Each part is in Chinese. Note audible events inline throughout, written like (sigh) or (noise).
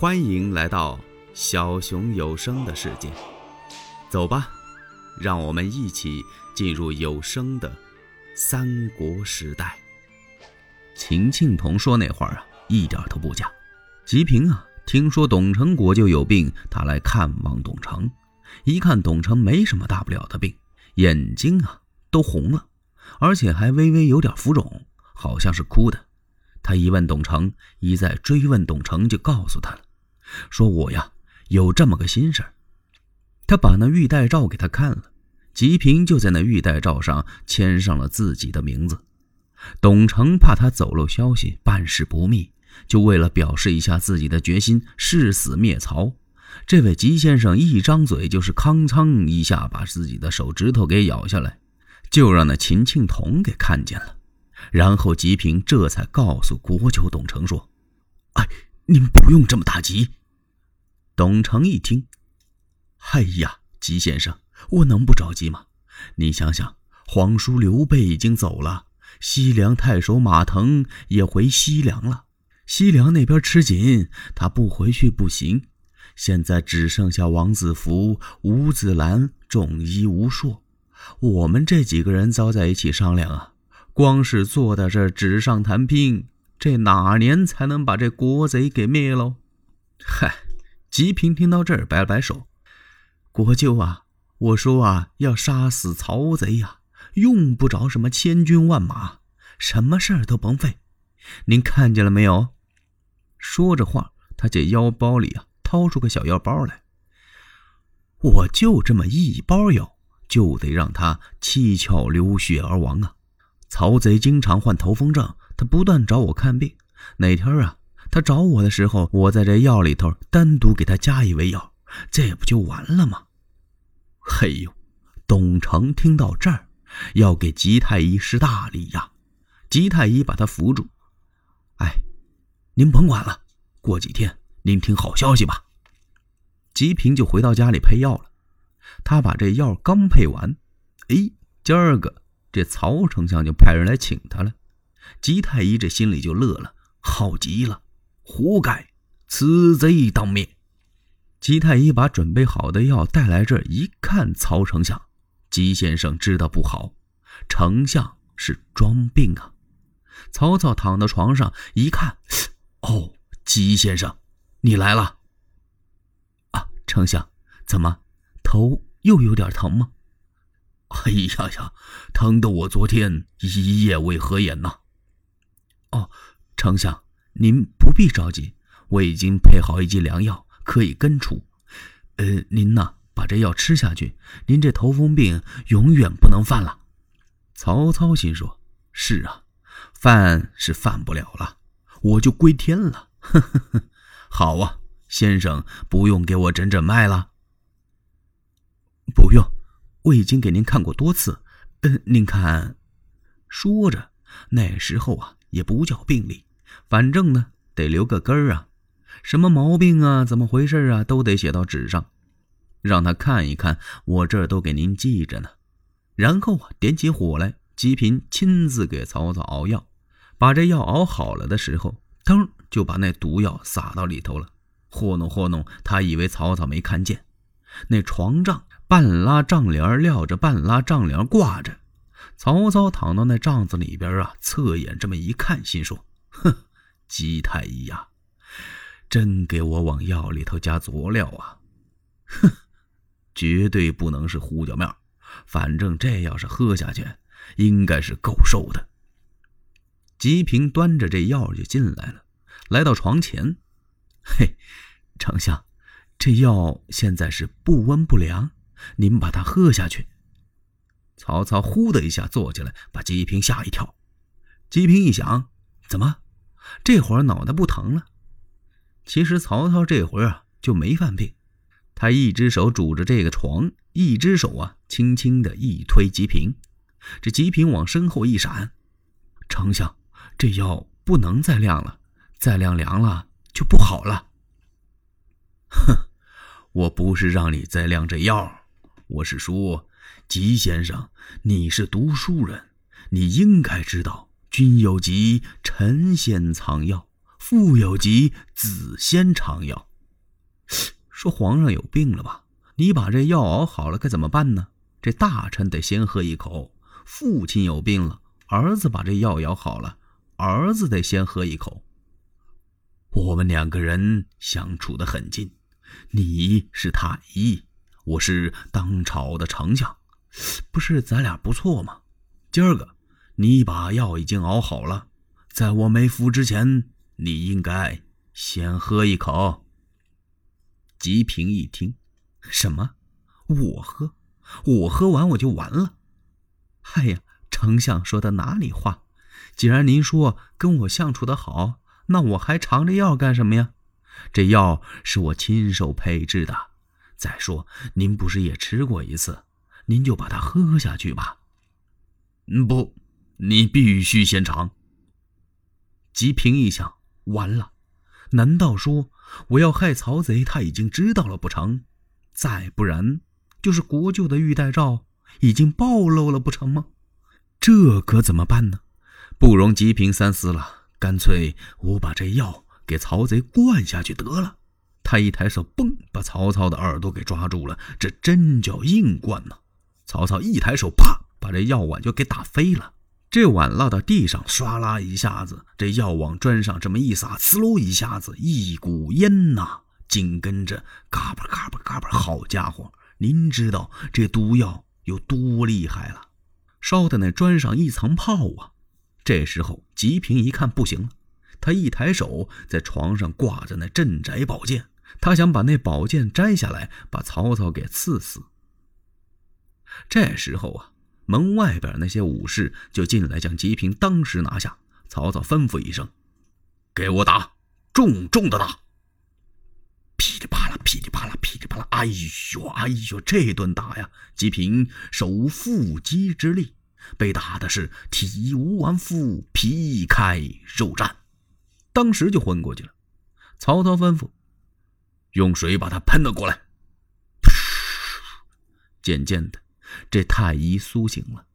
欢迎来到小熊有声的世界，走吧，让我们一起进入有声的三国时代。秦庆童说：“那会儿啊，一点都不假。吉平啊，听说董成国就有病，他来看望董成。一看董成没什么大不了的病，眼睛啊都红了，而且还微微有点浮肿，好像是哭的。他一问董成，一再追问董成，就告诉他了。”说我呀有这么个心事儿，他把那玉带诏给他看了，吉平就在那玉带诏上签上了自己的名字。董承怕他走漏消息，办事不密，就为了表示一下自己的决心，誓死灭曹。这位吉先生一张嘴就是康仓一下把自己的手指头给咬下来，就让那秦庆童给看见了。然后吉平这才告诉国舅董承说：“哎，您不用这么大急。”董承一听，哎呀，吉先生，我能不着急吗？你想想，皇叔刘备已经走了，西凉太守马腾也回西凉了，西凉那边吃紧，他不回去不行。现在只剩下王子服、吴子兰、仲医、吴硕，我们这几个人遭在一起商量啊，光是坐在这纸上谈兵，这哪年才能把这国贼给灭喽？嗨！吉平听到这儿，摆了摆手：“国舅啊，我说啊，要杀死曹贼呀，用不着什么千军万马，什么事儿都甭费。您看见了没有？”说着话，他这腰包里啊，掏出个小药包来。我就这么一包药，就得让他七窍流血而亡啊！曹贼经常患头风症，他不断找我看病。哪天啊？他找我的时候，我在这药里头单独给他加一味药，这不就完了吗？嘿呦，董承听到这儿，要给吉太医施大礼呀！吉太医把他扶住，哎，您甭管了，过几天您听好消息吧。吉平就回到家里配药了。他把这药刚配完，哎，今儿个这曹丞相就派人来请他了。吉太医这心里就乐了，好极了。活该，此贼当灭。吉太医把准备好的药带来这，一看，曹丞相，吉先生知道不好，丞相是装病啊。曹操躺到床上一看，哦，吉先生，你来了。啊，丞相，怎么头又有点疼吗？哎呀呀，疼得我昨天一夜未合眼呐。哦，丞相。您不必着急，我已经配好一剂良药，可以根除。呃，您呢，把这药吃下去，您这头风病永远不能犯了。曹操心说：“是啊，犯是犯不了了，我就归天了。”呵呵呵，好啊，先生不用给我诊诊脉了。不用，我已经给您看过多次。嗯，您看，说着，那时候啊，也不叫病历。反正呢，得留个根儿啊，什么毛病啊，怎么回事啊，都得写到纸上，让他看一看。我这儿都给您记着呢。然后啊，点起火来，吉平亲自给曹操熬药。把这药熬好了的时候，噔就把那毒药撒到里头了。糊弄糊弄，他以为曹操没看见。那床帐半拉帐帘撂着，半拉帐帘挂着。曹操躺到那帐子里边啊，侧眼这么一看，心说：哼。姬太医呀，真给我往药里头加佐料啊！哼，绝对不能是胡椒面反正这要是喝下去，应该是够受的。吉平端着这药就进来了，来到床前。嘿，丞相，这药现在是不温不凉，您把它喝下去。曹操呼的一下坐起来，把吉平吓一跳。吉平一想，怎么？这会儿脑袋不疼了。其实曹操这会儿啊就没犯病，他一只手拄着这个床，一只手啊轻轻的一推吉平，这吉平往身后一闪。丞相，这药不能再晾了，再晾凉了就不好了。哼，我不是让你再晾这药，我是说，吉先生，你是读书人，你应该知道。君有疾，臣先藏药；父有疾，子先尝药。说皇上有病了吧？你把这药熬好了，该怎么办呢？这大臣得先喝一口。父亲有病了，儿子把这药熬好了，儿子得先喝一口。我们两个人相处的很近，你是太医，我是当朝的丞相，不是咱俩不错吗？今儿个你把药已经熬好了，在我没服之前，你应该先喝一口。吉平一听，什么？我喝？我喝完我就完了？哎呀，丞相说的哪里话？既然您说跟我相处的好，那我还尝这药干什么呀？这药是我亲手配制的。再说您不是也吃过一次？您就把它喝下去吧。嗯，不，你必须先尝。吉平一想，完了，难道说我要害曹贼？他已经知道了不成？再不然，就是国舅的玉带诏已经暴露了不成吗？这可怎么办呢？不容吉平三思了，干脆我把这药给曹贼灌下去得了。他一抬手，嘣，把曹操的耳朵给抓住了。这真叫硬灌呐！曹操一抬手，啪，把这药碗就给打飞了。这碗落到地上，唰啦一下子，这药往砖上这么一撒，呲喽一下子，一股烟呐，紧跟着嘎巴嘎巴嘎巴，好家伙！您知道这毒药有多厉害了？烧的那砖上一层泡啊！这时候吉平一看不行了，他一抬手，在床上挂着那镇宅宝剑，他想把那宝剑摘下来，把曹操给刺死。这时候啊。门外边那些武士就进来，将吉平当时拿下。曹操吩咐一声：“给我打，重重的打！”噼里啪啦，噼里啪啦，噼里啪啦。哎呦，哎呦，这顿打呀，吉平手无缚鸡之力，被打的是体无完肤，皮开肉绽，当时就昏过去了。曹操吩咐：“用水把他喷了过来。”渐渐的。这太医苏醒了，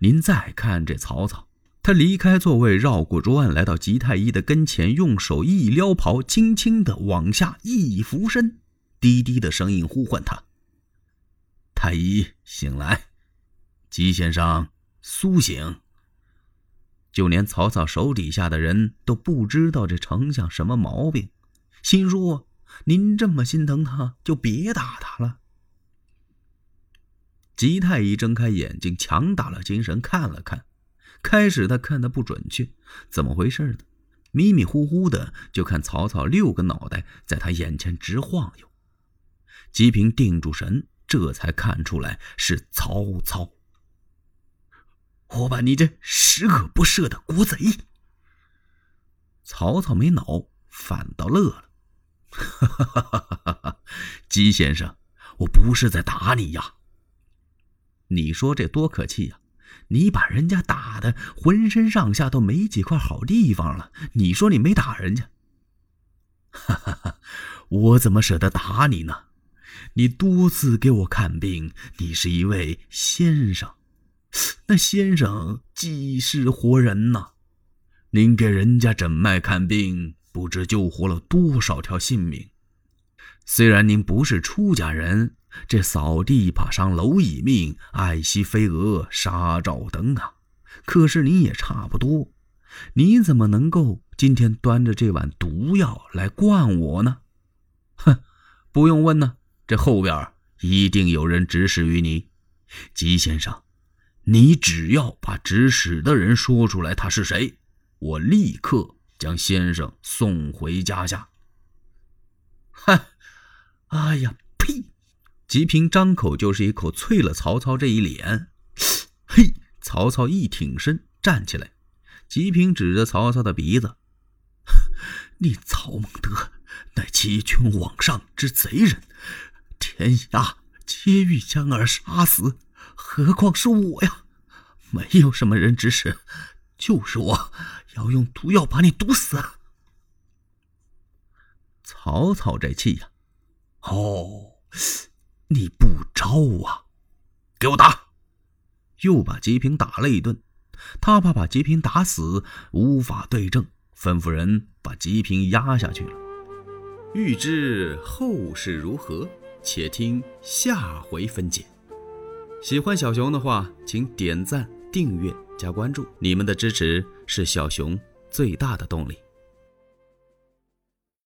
您再看这曹操，他离开座位，绕过桌案，来到吉太医的跟前，用手一撩袍，轻轻的往下一俯身，低低的声音呼唤他：“太医，醒来！吉先生苏醒。”就连曹操手底下的人都不知道这丞相什么毛病，心说：“您这么心疼他，就别打他了。”吉太医睁开眼睛，强打了精神看了看。开始他看的不准确，怎么回事呢？迷迷糊糊的就看曹操六个脑袋在他眼前直晃悠。吉平定住神，这才看出来是曹操。我把你这十恶不赦的国贼！曹操没恼，反倒乐了。(laughs) 哈哈哈哈哈！吉先生，我不是在打你呀。你说这多可气呀！你把人家打的浑身上下都没几块好地方了，你说你没打人家？(laughs) 哈哈哈！我怎么舍得打你呢？你多次给我看病，你是一位先生，那先生济世活人呐！您给人家诊脉看病，不知救活了多少条性命。虽然您不是出家人。这扫地怕伤蝼蚁命，爱惜飞蛾杀照灯啊！可是你也差不多，你怎么能够今天端着这碗毒药来灌我呢？哼，不用问呢，这后边一定有人指使于你，吉先生，你只要把指使的人说出来，他是谁，我立刻将先生送回家下。哼，(laughs) 哎呀，吉平张口就是一口，啐了曹操这一脸。(sniffs) 嘿，曹操一挺身站起来，吉平指着曹操的鼻子：“ (sniffs) 你曹孟德乃欺君罔上之贼人，天下皆欲将尔杀死，何况是我呀？没有什么人指使，就是我要用毒药把你毒死。”曹操这气呀，哦。你不招啊！给我打！又把吉平打了一顿。他怕把吉平打死，无法对证，吩咐人把吉平压下去了。欲知后事如何，且听下回分解。喜欢小熊的话，请点赞、订阅、加关注，你们的支持是小熊最大的动力。